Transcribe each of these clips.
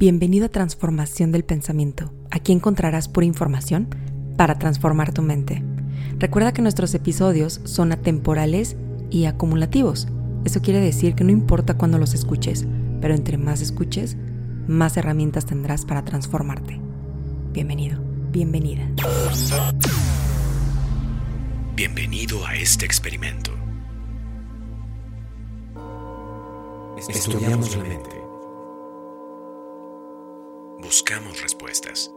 Bienvenido a Transformación del Pensamiento. Aquí encontrarás pura información para transformar tu mente. Recuerda que nuestros episodios son atemporales y acumulativos. Eso quiere decir que no importa cuándo los escuches, pero entre más escuches, más herramientas tendrás para transformarte. Bienvenido, bienvenida. Bienvenido a este experimento. Estudiamos la mente. Buscamos respuestas.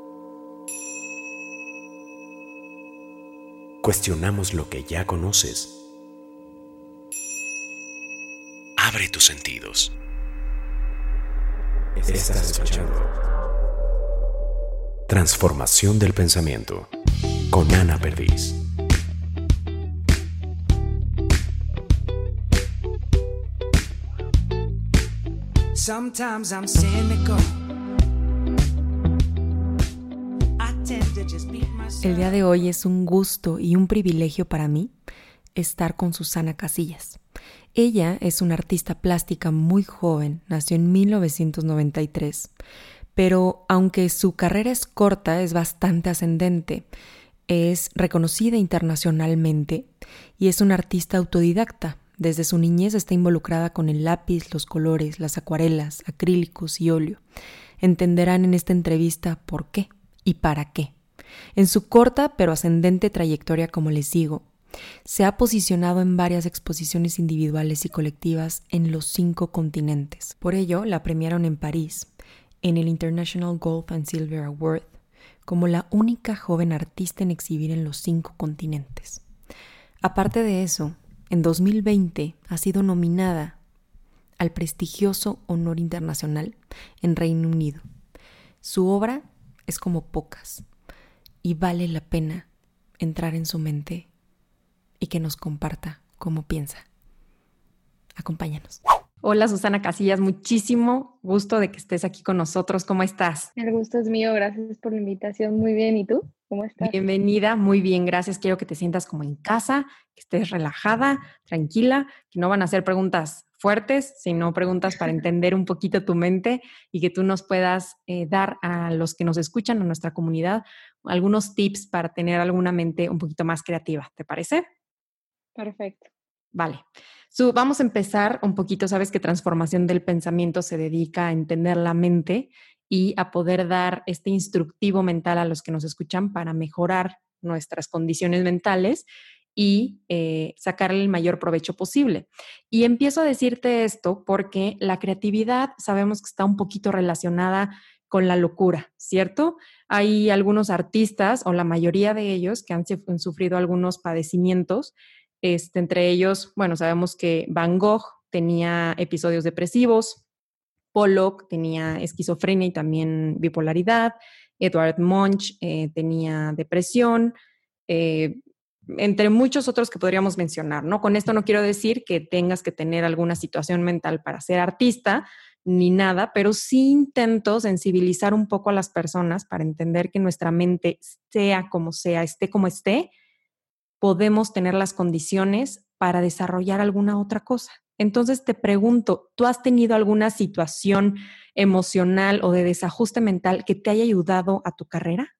Cuestionamos lo que ya conoces. Abre tus sentidos. Estás escuchando. Transformación del pensamiento con Ana Perdiz. Sometimes I'm cynical. El día de hoy es un gusto y un privilegio para mí estar con Susana Casillas. Ella es una artista plástica muy joven, nació en 1993, pero aunque su carrera es corta, es bastante ascendente. Es reconocida internacionalmente y es una artista autodidacta. Desde su niñez está involucrada con el lápiz, los colores, las acuarelas, acrílicos y óleo. Entenderán en esta entrevista por qué y para qué. En su corta pero ascendente trayectoria, como les digo, se ha posicionado en varias exposiciones individuales y colectivas en los cinco continentes. Por ello, la premiaron en París, en el International Gold and Silver Award, como la única joven artista en exhibir en los cinco continentes. Aparte de eso, en 2020 ha sido nominada al prestigioso honor internacional en Reino Unido. Su obra es como pocas y vale la pena entrar en su mente y que nos comparta cómo piensa. Acompáñanos. Hola Susana Casillas, muchísimo gusto de que estés aquí con nosotros. ¿Cómo estás? El gusto es mío, gracias por la invitación. Muy bien, ¿y tú? ¿Cómo estás? Bienvenida, muy bien, gracias. Quiero que te sientas como en casa, que estés relajada, tranquila, que no van a ser preguntas fuertes, sino preguntas para entender un poquito tu mente y que tú nos puedas eh, dar a los que nos escuchan, a nuestra comunidad, algunos tips para tener alguna mente un poquito más creativa. ¿Te parece? Perfecto. Vale. Vamos a empezar un poquito, sabes que transformación del pensamiento se dedica a entender la mente y a poder dar este instructivo mental a los que nos escuchan para mejorar nuestras condiciones mentales y eh, sacarle el mayor provecho posible. Y empiezo a decirte esto porque la creatividad sabemos que está un poquito relacionada con la locura, ¿cierto? Hay algunos artistas o la mayoría de ellos que han, sufrido algunos padecimientos, este, entre ellos, bueno, sabemos que Van Gogh tenía episodios depresivos, Pollock tenía esquizofrenia y también bipolaridad, Edward Munch eh, tenía depresión, eh, entre muchos otros que podríamos mencionar, ¿no? Con esto no quiero decir que tengas que tener alguna situación mental para ser artista ni nada, pero sí intento sensibilizar un poco a las personas para entender que nuestra mente, sea como sea, esté como esté, podemos tener las condiciones para desarrollar alguna otra cosa. Entonces te pregunto, ¿tú has tenido alguna situación emocional o de desajuste mental que te haya ayudado a tu carrera?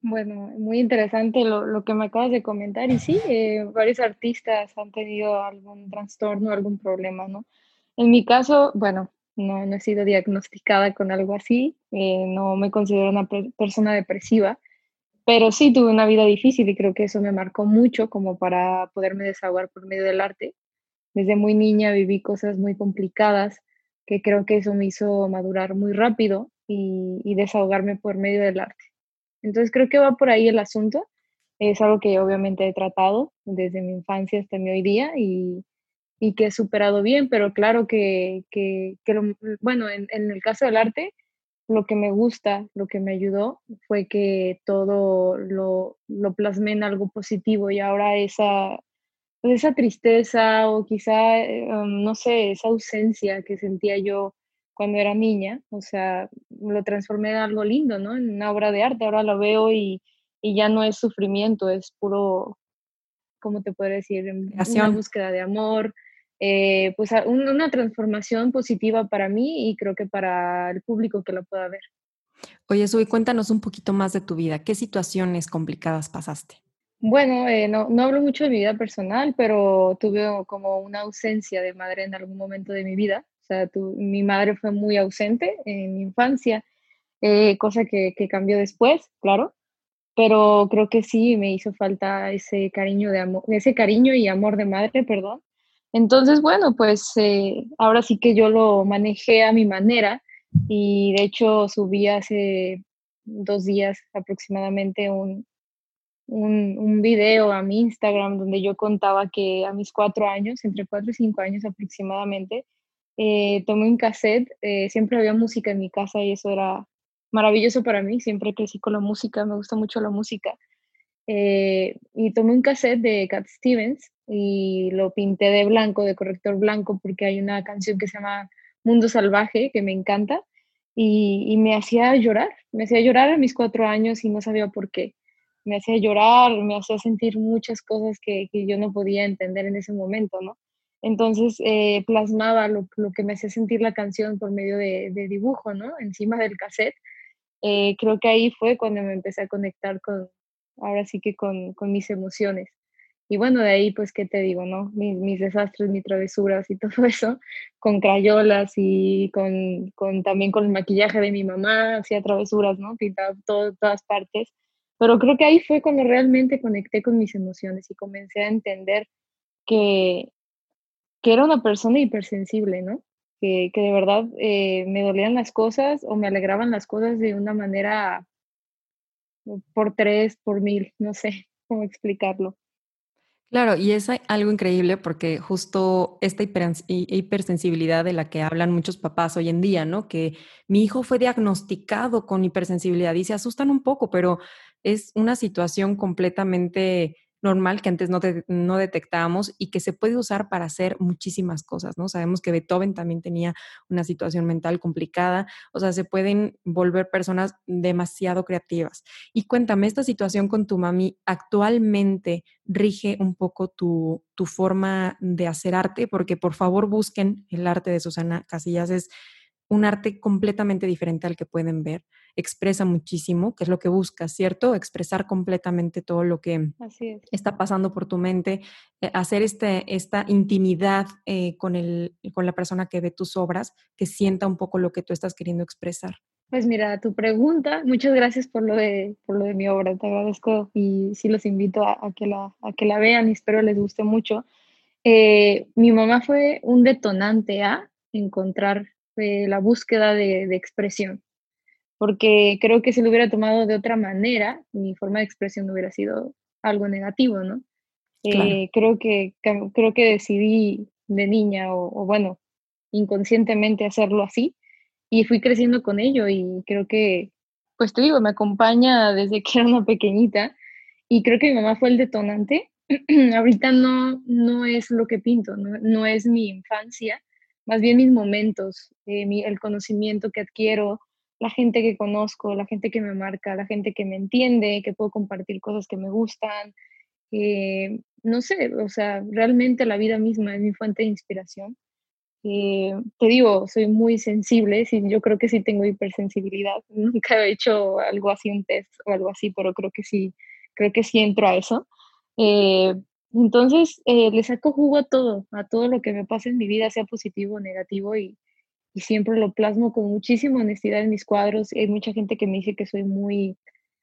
Bueno, muy interesante lo, que me acabas de comentar. Y sí, eh, varios artistas han tenido algún trastorno, algún problema, ¿no? En mi caso, bueno, no, no he sido diagnosticada con algo así, eh, no me considero una persona depresiva, pero sí tuve una vida difícil y creo que eso me marcó mucho como para poderme desahogar por medio del arte. Desde muy niña viví cosas muy complicadas que creo que eso me hizo madurar muy rápido y, y desahogarme por medio del arte. Entonces creo que va por ahí el asunto. Es algo que obviamente he tratado desde mi infancia hasta mi hoy día y, y que he superado bien, pero claro que, que, que bueno, en, en, el caso del arte, lo que me gusta, lo que me ayudó fue que todo lo, lo plasmé en algo positivo y ahora esa, esa tristeza o quizá, eh, um, no sé, esa ausencia que sentía yo cuando era niña, o sea, lo transformé en algo lindo, ¿no? En una obra de arte, ahora lo veo y, y ya no es sufrimiento, es puro, ¿cómo te puedo decir? Una búsqueda de amor, eh, pues una transformación positiva para mí y creo que para el público que lo pueda ver. Oye, Sui, cuéntanos un poquito más de tu vida. ¿Qué situaciones complicadas pasaste? Bueno, eh, no, no hablo mucho de mi vida personal, pero tuve como una ausencia de madre en algún momento de mi vida. O sea, mi madre fue muy ausente en mi infancia, eh, cosa que, que, cambió después, claro, pero creo que sí me hizo falta ese cariño de amor, ese cariño y amor de madre, perdón. Entonces, bueno, pues eh, ahora sí que yo lo manejé a mi manera y de hecho subí hace dos días aproximadamente un, un, video a mi Instagram donde yo contaba que a mis cuatro años, entre cuatro y cinco años aproximadamente, eh, tomé un cassette, eh, siempre había música en mi casa y eso era maravilloso para mí, siempre crecí con la música, me gusta mucho la música. Eh, y tomé un cassette de Cat Stevens y lo pinté de blanco, de corrector blanco, porque hay una canción que se llama Mundo Salvaje, que me encanta, y, me hacía llorar, me hacía llorar a mis cuatro años y no sabía por qué. Me hacía llorar, me hacía sentir muchas cosas que, que yo no podía entender en ese momento, ¿no? Entonces eh, plasmaba lo, lo, que me hacía sentir la canción por medio de, dibujo, ¿no? Encima del cassette. Eh, creo que ahí fue cuando me empecé a conectar con, ahora sí que con, con mis emociones. Y bueno, de ahí, pues, ¿qué te digo, no? Mis, mis desastres, mis travesuras y todo eso, con crayolas y con, con, también con el maquillaje de mi mamá, hacía travesuras, ¿no? Pintaba todo, todas partes. Pero creo que ahí fue cuando realmente conecté con mis emociones y comencé a entender que, que era una persona hipersensible, ¿no? Que, que de verdad eh, me dolían las cosas o me alegraban las cosas de una manera por tres, por mil, no sé cómo explicarlo. Claro, y es algo increíble porque justo esta hipersensibilidad de la que hablan muchos papás hoy en día, ¿no? Que mi hijo fue diagnosticado con hipersensibilidad y se asustan un poco, pero es una situación completamente normal que antes no, no detectábamos y que se puede usar para hacer muchísimas cosas, ¿no? Sabemos que Beethoven también tenía una situación mental complicada, o sea, se pueden volver personas demasiado creativas. Y cuéntame, esta situación con tu mami actualmente rige un poco tu, tu forma de hacer arte, porque por favor busquen el arte de Susana Casillas, es un arte completamente diferente al que pueden ver expresa muchísimo, que es lo que buscas, ¿cierto? Expresar completamente todo lo que está pasando por tu mente, eh, hacer este, esta intimidad eh, con, el, con la persona que ve tus obras, que sienta un poco lo que tú estás queriendo expresar. Pues mira, tu pregunta, muchas gracias por lo de, por lo de mi obra, te agradezco y sí los invito a, que, la, a que la vean y espero les guste mucho. Eh, mi mamá fue un detonante a encontrar la búsqueda de, de expresión porque creo que si lo hubiera tomado de otra manera, mi forma de expresión no hubiera sido algo negativo, ¿no? Eh, creo, que, creo que decidí de niña, o, bueno, inconscientemente hacerlo así, y fui creciendo con ello, y creo que, pues te digo, me acompaña desde que era una pequeñita, y creo que mi mamá fue el detonante. Ahorita no, no es lo que pinto, no, no es mi infancia, más bien mis momentos, eh, mi, el conocimiento que adquiero, la gente que conozco, la gente que me marca, la gente que me entiende, que puedo compartir cosas que me gustan. Eh, no sé, o sea, realmente la vida misma es mi fuente de inspiración. Eh, te digo, soy muy sensible, sí, yo creo que sí tengo hipersensibilidad. Nunca he hecho algo así, un test o algo así, pero creo que sí, creo que sí entro a eso. Eh, entonces, le saco jugo a todo, a todo lo que me pasa en mi vida, sea positivo o negativo, y, siempre lo plasmo con muchísima honestidad en mis cuadros. Hay mucha gente que me dice que soy muy,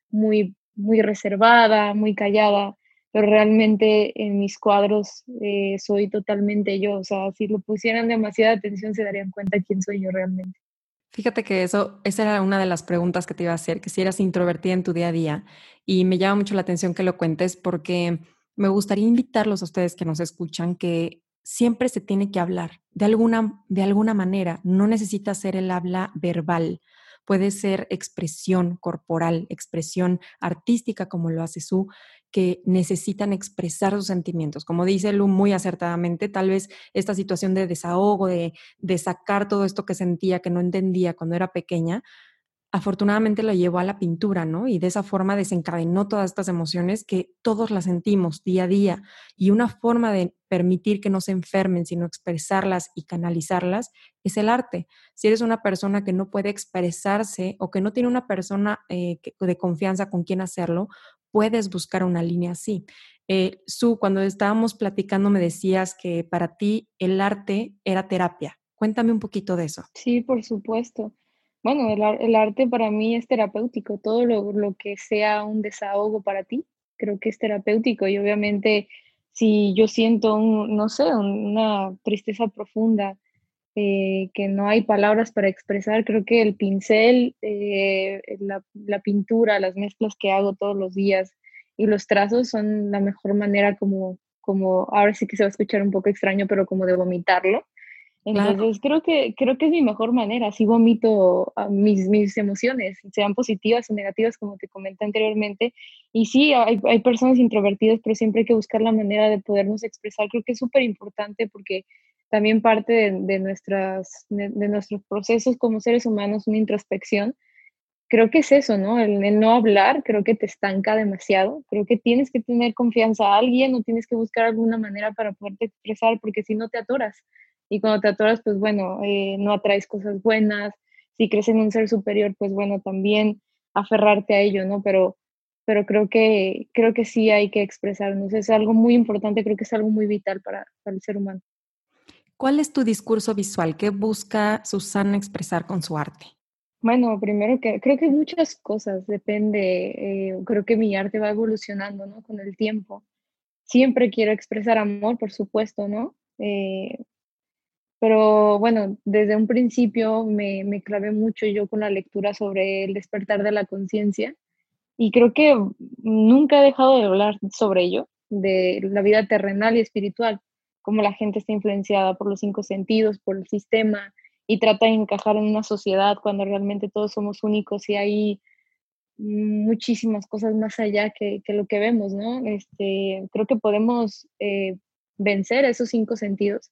muy, muy reservada, muy callada, pero realmente en mis cuadros eh, soy totalmente yo. O sea, si lo pusieran demasiada atención se darían cuenta quién soy yo realmente. Fíjate que eso, esa era una de las preguntas que te iba a hacer, que si eras introvertida en tu día a día. Y me llama mucho la atención que lo cuentes porque me gustaría invitarlos a ustedes que nos escuchan que siempre se tiene que hablar de alguna, de alguna manera. No necesita ser el habla verbal, puede ser expresión corporal, expresión artística como lo hace Su, que necesitan expresar sus sentimientos. Como dice Lu muy acertadamente, tal vez esta situación de desahogo, de, de sacar todo esto que sentía, que no entendía cuando era pequeña, afortunadamente lo llevó a la pintura, ¿no? Y de esa forma desencadenó todas estas emociones que todos las sentimos día a día. Y una forma de permitir que no se enfermen, sino expresarlas y canalizarlas, es el arte. Si eres una persona que no puede expresarse o que no tiene una persona eh, de confianza con quien hacerlo, puedes buscar una línea así. Eh, Su, cuando estábamos platicando me decías que para ti el arte era terapia. Cuéntame un poquito de eso. Sí, por supuesto. Bueno, el, arte para mí es terapéutico. Todo lo, lo, que sea un desahogo para ti, creo que es terapéutico. Y obviamente, si yo siento, un, no sé, una tristeza profunda, eh, que no hay palabras para expresar, creo que el pincel, eh, la, la pintura, las mezclas que hago todos los días, y los trazos son la mejor manera como, como, ahora sí que se va a escuchar un poco extraño, pero como de vomitarlo. Entonces creo, que, creo que es mi mejor manera, así vomito mis, mis emociones, sean positivas o negativas, como te comenté anteriormente. Y sí, hay, hay personas introvertidas, pero siempre hay que buscar la manera de podernos expresar. Creo que es súper importante porque también parte de, de nuestras, de, de, nuestros procesos como seres humanos, una introspección, creo que es eso, ¿no? El, no hablar creo que te estanca demasiado. Creo que tienes que tener confianza a alguien o tienes que buscar alguna manera para poderte expresar porque si no te atoras. Y cuando te atoras, pues bueno, eh, no atraes cosas buenas. Si crees en un ser superior, pues bueno, también aferrarte a ello, ¿no? Pero, pero creo, que, creo que sí hay que expresarnos. Es algo muy importante, creo que es algo muy vital para, para el ser humano. ¿Cuál es tu discurso visual? ¿Qué busca Susana expresar con su arte? Bueno, primero que creo que muchas cosas, depende, eh, creo que mi arte va evolucionando, ¿no? Con el tiempo. Siempre quiero expresar amor, por supuesto, ¿no? Eh, pero bueno, desde un principio me, me clavé mucho yo con la lectura sobre el despertar de la conciencia y creo que nunca he dejado de hablar sobre ello, de la vida terrenal y espiritual, cómo la gente está influenciada por los cinco sentidos, por el sistema, y trata de encajar en una sociedad cuando realmente todos somos únicos y hay muchísimas cosas más allá que, que lo que vemos, ¿no? Este, creo que podemos eh, vencer esos cinco sentidos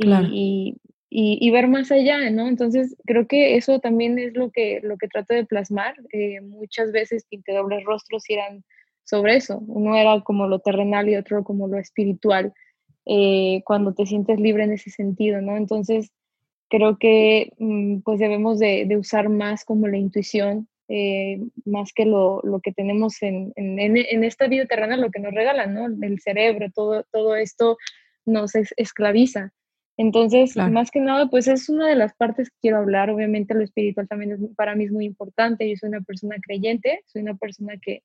y, y, y, ver más allá, ¿no? Entonces, creo que eso también es lo que, lo que trato de plasmar. Eh, muchas veces Pinte Dobles Rostros eran sobre eso. Uno era como lo terrenal y otro como lo espiritual, eh, cuando te sientes libre en ese sentido, ¿no? Entonces, creo que mm, pues debemos de, usar más como la intuición, eh, más que lo, que tenemos en, en, esta vida terrenal, lo que nos regalan, ¿no? El cerebro, todo, todo esto nos esclaviza. Entonces, más que nada, pues es una de las partes que quiero hablar. Obviamente lo espiritual también es, para mí es muy importante. Yo soy una persona creyente, soy una persona que,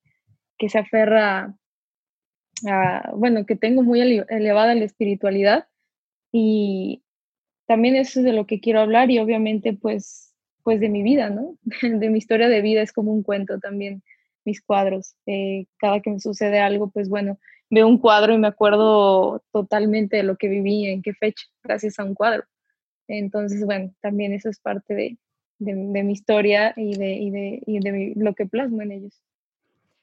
que se aferra a, bueno, que tengo muy elevada la espiritualidad y, también eso es de lo que quiero hablar y obviamente pues, pues de mi vida, ¿no? De mi historia de vida es como un cuento también, mis cuadros. Eh, cada que me sucede algo, pues bueno, veo un cuadro y me acuerdo totalmente de lo que viví, en qué fecha, gracias a un cuadro. Entonces, bueno, también eso es parte de, de, mi historia y de, y de, y de lo que plasmo en ellos.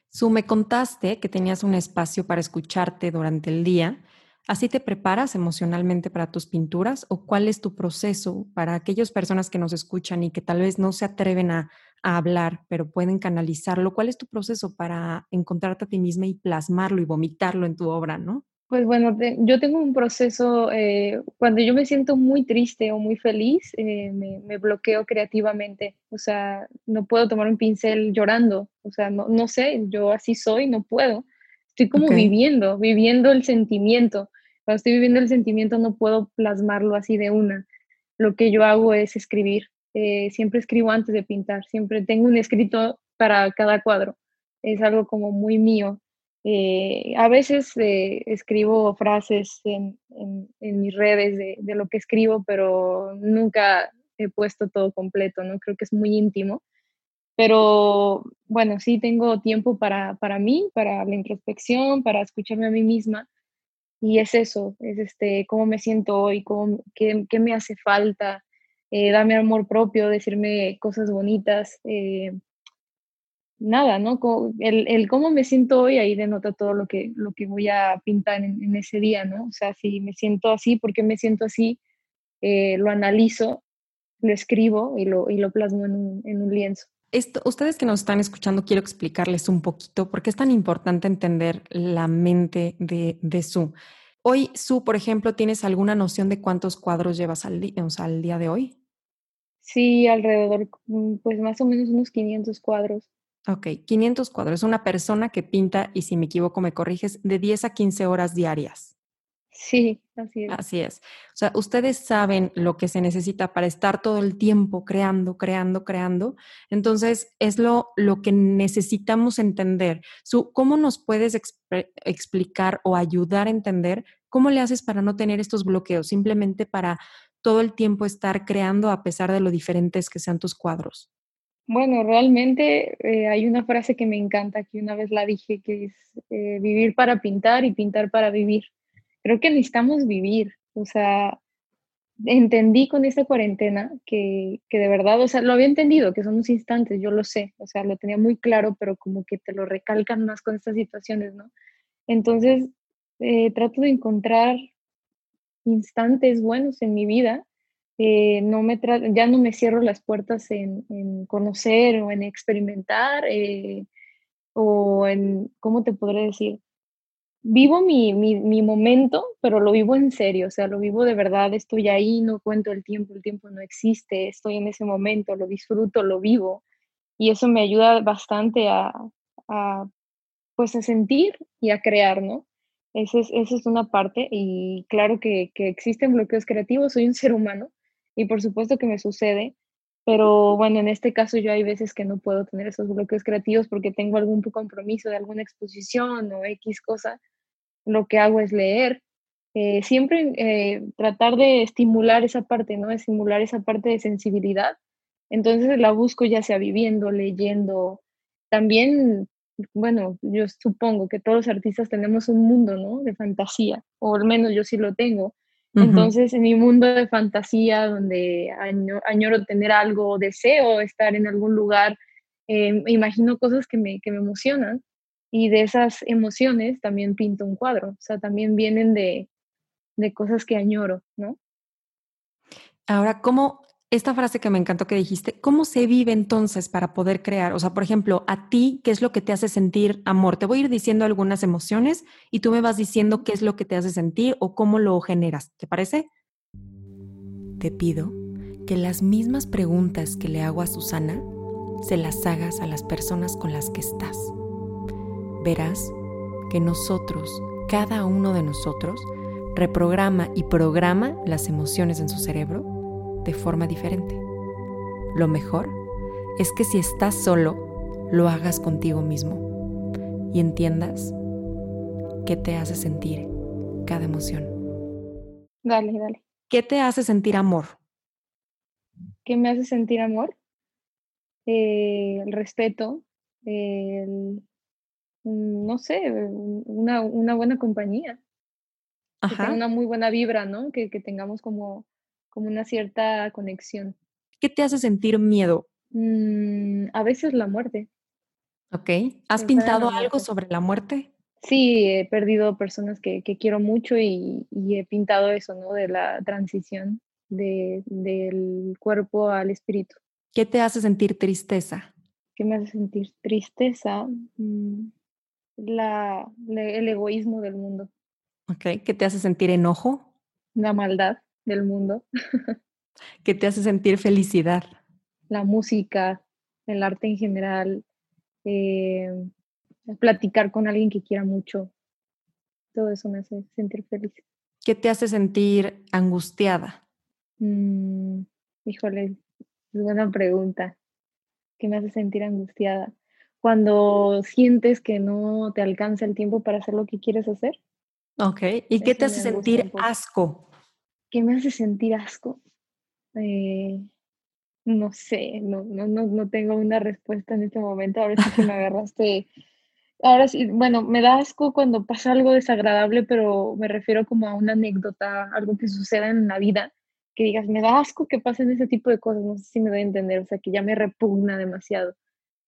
Su, me contaste que tenías un espacio para escucharte durante el día ¿Así te preparas emocionalmente para tus pinturas o cuál es tu proceso para aquellas personas que nos escuchan y que tal vez no se atreven a, hablar, pero pueden canalizarlo? ¿Cuál es tu proceso para encontrarte a ti misma y plasmarlo y vomitarlo en tu obra, no? Pues bueno, yo tengo un proceso, eh, cuando yo me siento muy triste o muy feliz, eh, me, bloqueo creativamente, o sea, no puedo tomar un pincel llorando, o sea, no, no sé, yo así soy, no puedo. Estoy como viviendo, viviendo el sentimiento. Cuando estoy viviendo el sentimiento no puedo plasmarlo así de una. Lo que yo hago es escribir. Eh, siempre escribo antes de pintar. Siempre tengo un escrito para cada cuadro. Es algo como muy mío. Eh, a veces eh, escribo frases en, en, mis redes de, de, lo que escribo, pero nunca he puesto todo completo, ¿no? Creo que es muy íntimo. Pero bueno, sí tengo tiempo para, para mí, para la introspección, para escucharme a mí misma. Y es eso, es este, cómo me siento hoy, cómo, qué, qué me hace falta, eh, darme amor propio, decirme cosas bonitas. Eh, nada, ¿no? El, el, cómo me siento hoy ahí denota todo lo que, lo que voy a pintar en, ese día, ¿no? O sea, si me siento así, ¿por qué me siento así? Eh, lo analizo, lo escribo y lo, y lo plasmo en un, en un lienzo. Esto, ustedes que nos están escuchando, quiero explicarles un poquito por qué es tan importante entender la mente de, de Su. Hoy, Su, por ejemplo, ¿tienes alguna noción de cuántos cuadros llevas al, día, o sea, al día de hoy? Sí, alrededor, mm, pues más o menos unos 500 cuadros. Ok, 500 cuadros. Es una persona que pinta, y si me equivoco me corriges, de 10 a 15 horas diarias. Sí, así es. Así es. O sea, ustedes saben lo que se necesita para estar todo el tiempo creando, creando, creando. Entonces, es lo, lo que necesitamos entender. Su, ¿Cómo nos puedes explicar o ayudar a entender cómo le haces para no tener estos bloqueos? Simplemente para todo el tiempo estar creando a pesar de lo diferentes que sean tus cuadros. Bueno, realmente eh, hay una frase que me encanta, que una vez la dije, que es eh, vivir para pintar y pintar para vivir creo que necesitamos vivir, o sea, entendí con esta cuarentena que, que, de verdad, o sea, lo había entendido, que son unos instantes, yo lo sé, o sea, lo tenía muy claro, pero como que te lo recalcan más con estas situaciones, ¿no? Entonces, eh, trato de encontrar instantes buenos en mi vida. Eh, no me ya no me cierro las puertas en, conocer o en experimentar eh, o en, ¿cómo te podré decir? Vivo mi, mi, momento, pero lo vivo en serio, o sea, lo vivo de verdad, estoy ahí, no cuento el tiempo, el tiempo no existe, estoy en ese momento, lo disfruto, lo vivo, y eso me ayuda bastante a, pues a sentir y a crear, ¿no? Esa es, es una parte, y claro que, que existen bloqueos creativos, soy un ser humano, y por supuesto que me sucede, pero bueno, en este caso yo hay veces que no puedo tener esos bloqueos creativos porque tengo algún compromiso de alguna exposición o X cosa lo que hago es leer. Eh, siempre eh, tratar de estimular esa parte, ¿no? estimular esa parte de sensibilidad. Entonces la busco ya sea viviendo, leyendo. También, bueno, yo supongo que todos los artistas tenemos un mundo, ¿no? De fantasía, o al menos yo sí lo tengo. Entonces, en mi mundo de fantasía, donde añoro tener algo, deseo estar en algún lugar, eh, imagino cosas que me, que me emocionan y de esas emociones también pinto un cuadro, o sea, también vienen de, de cosas que añoro, ¿no? Ahora, ¿cómo, esta frase que me encantó que dijiste, ¿cómo se vive entonces para poder crear? O sea, por ejemplo, a ti, ¿qué es lo que te hace sentir amor? Te voy a ir diciendo algunas emociones y tú me vas diciendo qué es lo que te hace sentir o cómo lo generas. ¿Te parece? Te pido que las mismas preguntas que le hago a Susana se las hagas a las personas con las que estás verás que nosotros, cada uno de nosotros, reprograma y programa las emociones en su cerebro de forma diferente. Lo mejor es que si estás solo, lo hagas contigo mismo y entiendas qué te hace sentir cada emoción. Dale, dale. ¿Qué te hace sentir amor? ¿Qué me hace sentir amor? Eh, el respeto, el no sé, una, una buena compañía. Ajá. una muy buena vibra, ¿no? Que, que, tengamos como, como una cierta conexión. ¿Qué te hace sentir miedo? Mm, a veces la muerte. Ok. ¿Has pintado algo sobre la muerte? Sí, he perdido personas que, que quiero mucho y, y, he pintado eso, ¿no? De la transición de, del cuerpo al espíritu. ¿Qué te hace sentir tristeza? ¿Qué me hace sentir tristeza? Mm, la, el egoísmo del mundo. Ok, ¿qué te hace sentir enojo? La maldad del mundo. ¿Qué te hace sentir felicidad? La música, el arte en general, eh, platicar con alguien que quiera mucho. Todo eso me hace sentir feliz. ¿Qué te hace sentir angustiada? Mm, híjole, es buena pregunta. ¿Qué me hace sentir angustiada? Cuando sientes que no te alcanza el tiempo para hacer lo que quieres hacer. Ok, ¿y qué te hace sentir asco? ¿Qué me hace sentir asco? Eh, no sé, no, no, no, tengo una respuesta en este momento. Ahora sí que me agarraste. Ahora sí, bueno, me da asco cuando pasa algo desagradable, pero me refiero como a una anécdota, algo que suceda en la vida, que digas, me da asco que pasen ese tipo de cosas, no sé si me doy a entender, o sea, que ya me repugna demasiado.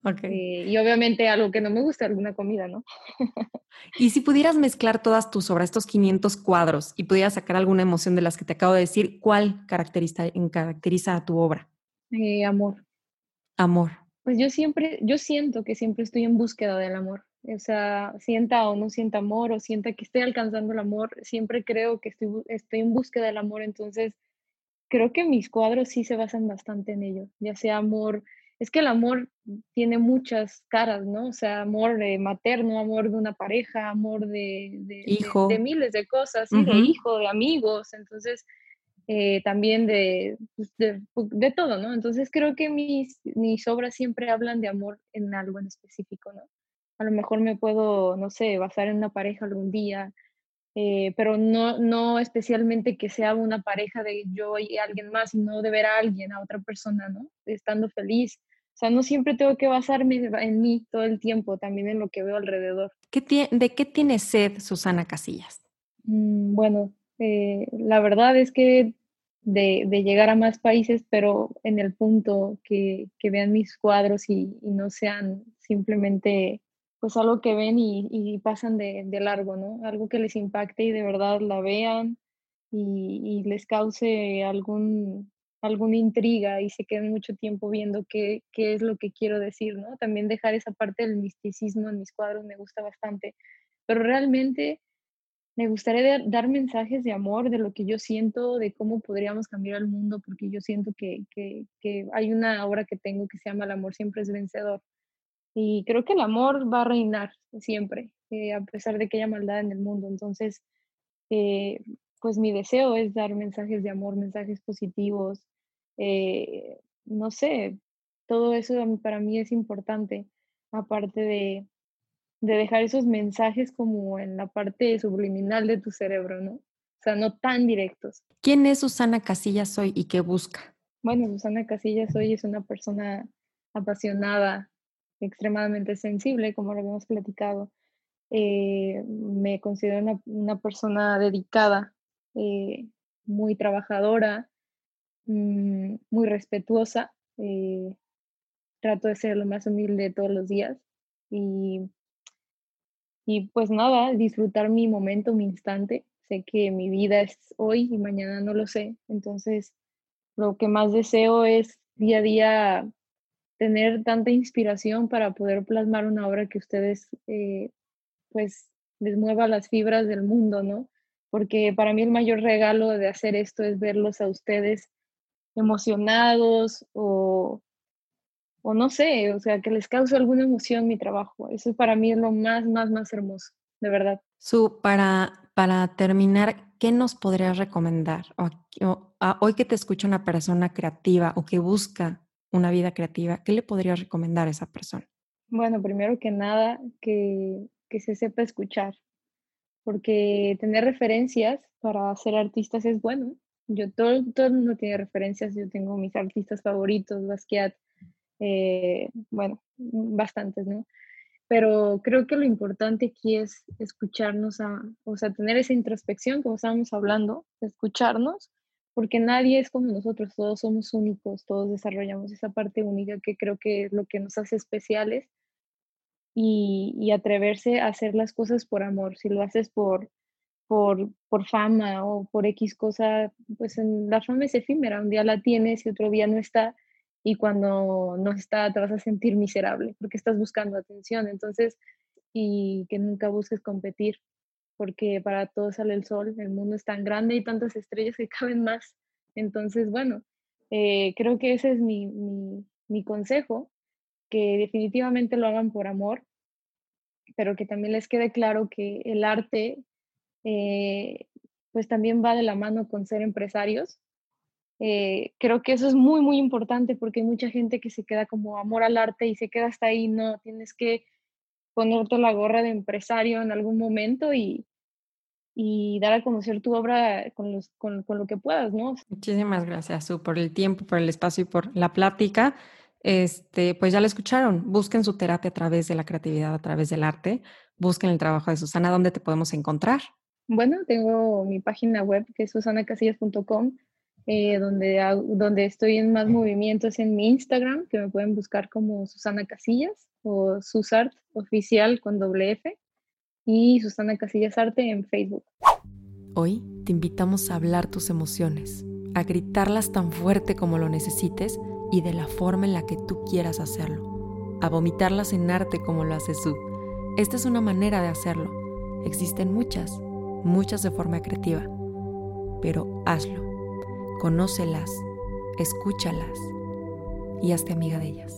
Okay. y obviamente algo que no me gusta, alguna comida, ¿no? y si pudieras mezclar todas tus obras, estos 500 cuadros, y pudieras sacar alguna emoción de las que te acabo de decir, ¿cuál caracteriza, caracteriza a tu obra? Eh, amor. Amor. Pues yo siempre, yo siento que siempre estoy en búsqueda del amor. O sea, sienta o no sienta amor o sienta que estoy alcanzando el amor, siempre creo que estoy, estoy en búsqueda del amor. Entonces, creo que mis cuadros sí se basan bastante en ello, ya sea amor, es que el amor tiene muchas caras, ¿no? O sea, amor materno, amor de una pareja, amor de, de, hijo. de, miles de cosas, de hijo, de amigos, entonces eh, también pues, de, de, todo, ¿no? Entonces creo que mis, mis obras siempre hablan de amor en algo en específico, ¿no? A lo mejor me puedo, no sé, basar en una pareja algún día, eh, pero no, no especialmente que sea una pareja de yo y alguien más, sino de ver a alguien, a otra persona, ¿no? Estando feliz. O sea, no siempre tengo que basarme en mí todo el tiempo, también en lo que veo alrededor. ¿Qué ¿De qué tiene sed Susana Casillas? Mm, bueno, eh, la verdad es que de, de, llegar a más países, pero en el punto que, que vean mis cuadros y, y no sean simplemente pues algo que ven y, pasan de, largo, ¿no? Algo que les impacte y de verdad la vean y, les cause algún, alguna intriga y se queden mucho tiempo viendo qué, qué, es lo que quiero decir, ¿no? También dejar esa parte del misticismo en mis cuadros me gusta bastante, pero realmente me gustaría dar mensajes de amor, de lo que yo siento, de cómo podríamos cambiar el mundo, porque yo siento que, que, que hay una obra que tengo que se llama El amor siempre es vencedor y creo que el amor va a reinar siempre, eh, a pesar de que haya maldad en el mundo. Entonces, eh, pues mi deseo es dar mensajes de amor, mensajes positivos. Eh, no sé, todo eso para mí es importante, aparte de, de dejar esos mensajes como en la parte subliminal de tu cerebro, ¿no? O sea, no tan directos. ¿Quién es Susana Casillas hoy y qué busca? Bueno, Susana Casillas hoy es una persona apasionada, extremadamente sensible, como lo habíamos platicado. Eh, me considero una, persona dedicada, eh, muy trabajadora, mm, muy respetuosa. Eh, trato de ser lo más humilde todos los días y, y pues nada, disfrutar mi momento, mi instante. Sé que mi vida es hoy y mañana no lo sé. Entonces, lo que más deseo es día a día tener tanta inspiración para poder plasmar una obra que ustedes eh, pues les mueva las fibras del mundo, ¿no? Porque para mí el mayor regalo de hacer esto es verlos a ustedes emocionados o, o no sé, o sea, que les cause alguna emoción mi trabajo. Eso para mí es lo más, más, más hermoso, de verdad. Su, para, para terminar, ¿qué nos podrías recomendar? hoy que te escucha una persona creativa o que busca una vida creativa, ¿qué le podrías recomendar a esa persona? Bueno, primero que nada, que, que se sepa escuchar, porque tener referencias para ser artistas es bueno. Yo todo, todo el mundo tiene referencias, yo tengo mis artistas favoritos, Basquiat, eh, bueno, bastantes, ¿no? Pero creo que lo importante aquí es escucharnos, a, o sea, tener esa introspección, como estábamos hablando, escucharnos porque nadie es como nosotros, todos somos únicos, todos desarrollamos esa parte única que creo que es lo que nos hace especiales y, atreverse a hacer las cosas por amor. Si lo haces por, por, por fama o por X cosa, pues en, la fama es efímera, un día la tienes y otro día no está y cuando no está te vas a sentir miserable porque estás buscando atención, entonces, y que nunca busques competir porque para todos sale el sol, el mundo es tan grande y tantas estrellas que caben más. Entonces, bueno, eh, creo que ese es mi, mi, consejo, que definitivamente lo hagan por amor, pero que también les quede claro que el arte, eh, pues también va de la mano con ser empresarios. Eh, creo que eso es muy, muy importante porque hay mucha gente que se queda como amor al arte y se queda hasta ahí, no, tienes que ponerte la gorra de empresario en algún momento y, y dar a conocer tu obra con, los, con, con, lo que puedas, ¿no? Muchísimas gracias, Su, por el tiempo, por el espacio y por la plática. Este, pues ya lo escucharon, busquen su terapia a través de la creatividad, a través del arte, busquen el trabajo de Susana, ¿dónde te podemos encontrar? Bueno, tengo mi página web que es susanacasillas.com, eh, donde, donde estoy en más movimientos en mi Instagram, que me pueden buscar como Susana Casillas o Susart oficial con doble F y Susana Casillas Arte en Facebook. Hoy te invitamos a hablar tus emociones, a gritarlas tan fuerte como lo necesites y de la forma en la que tú quieras hacerlo a vomitarlas en arte como lo hace Sue. Esta es una manera de hacerlo. Existen muchas, muchas de forma creativa. Pero hazlo. Conócelas, escúchalas y hazte amiga de ellas.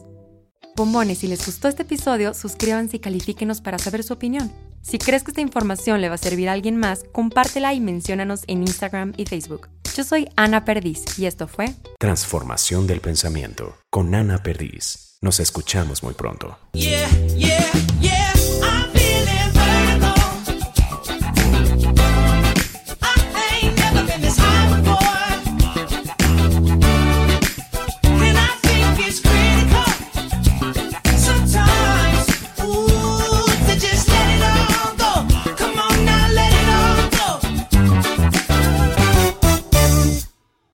Bombones, si les gustó este episodio, suscríbanse y califíquenos para saber su opinión. Si crees que esta información le va a servir a alguien más, compártela y menciónanos en Instagram y Facebook. Yo soy Ana Perdiz y esto fue Transformación del Pensamiento con Ana Perdiz. Nos escuchamos muy pronto. Yeah, yeah, yeah.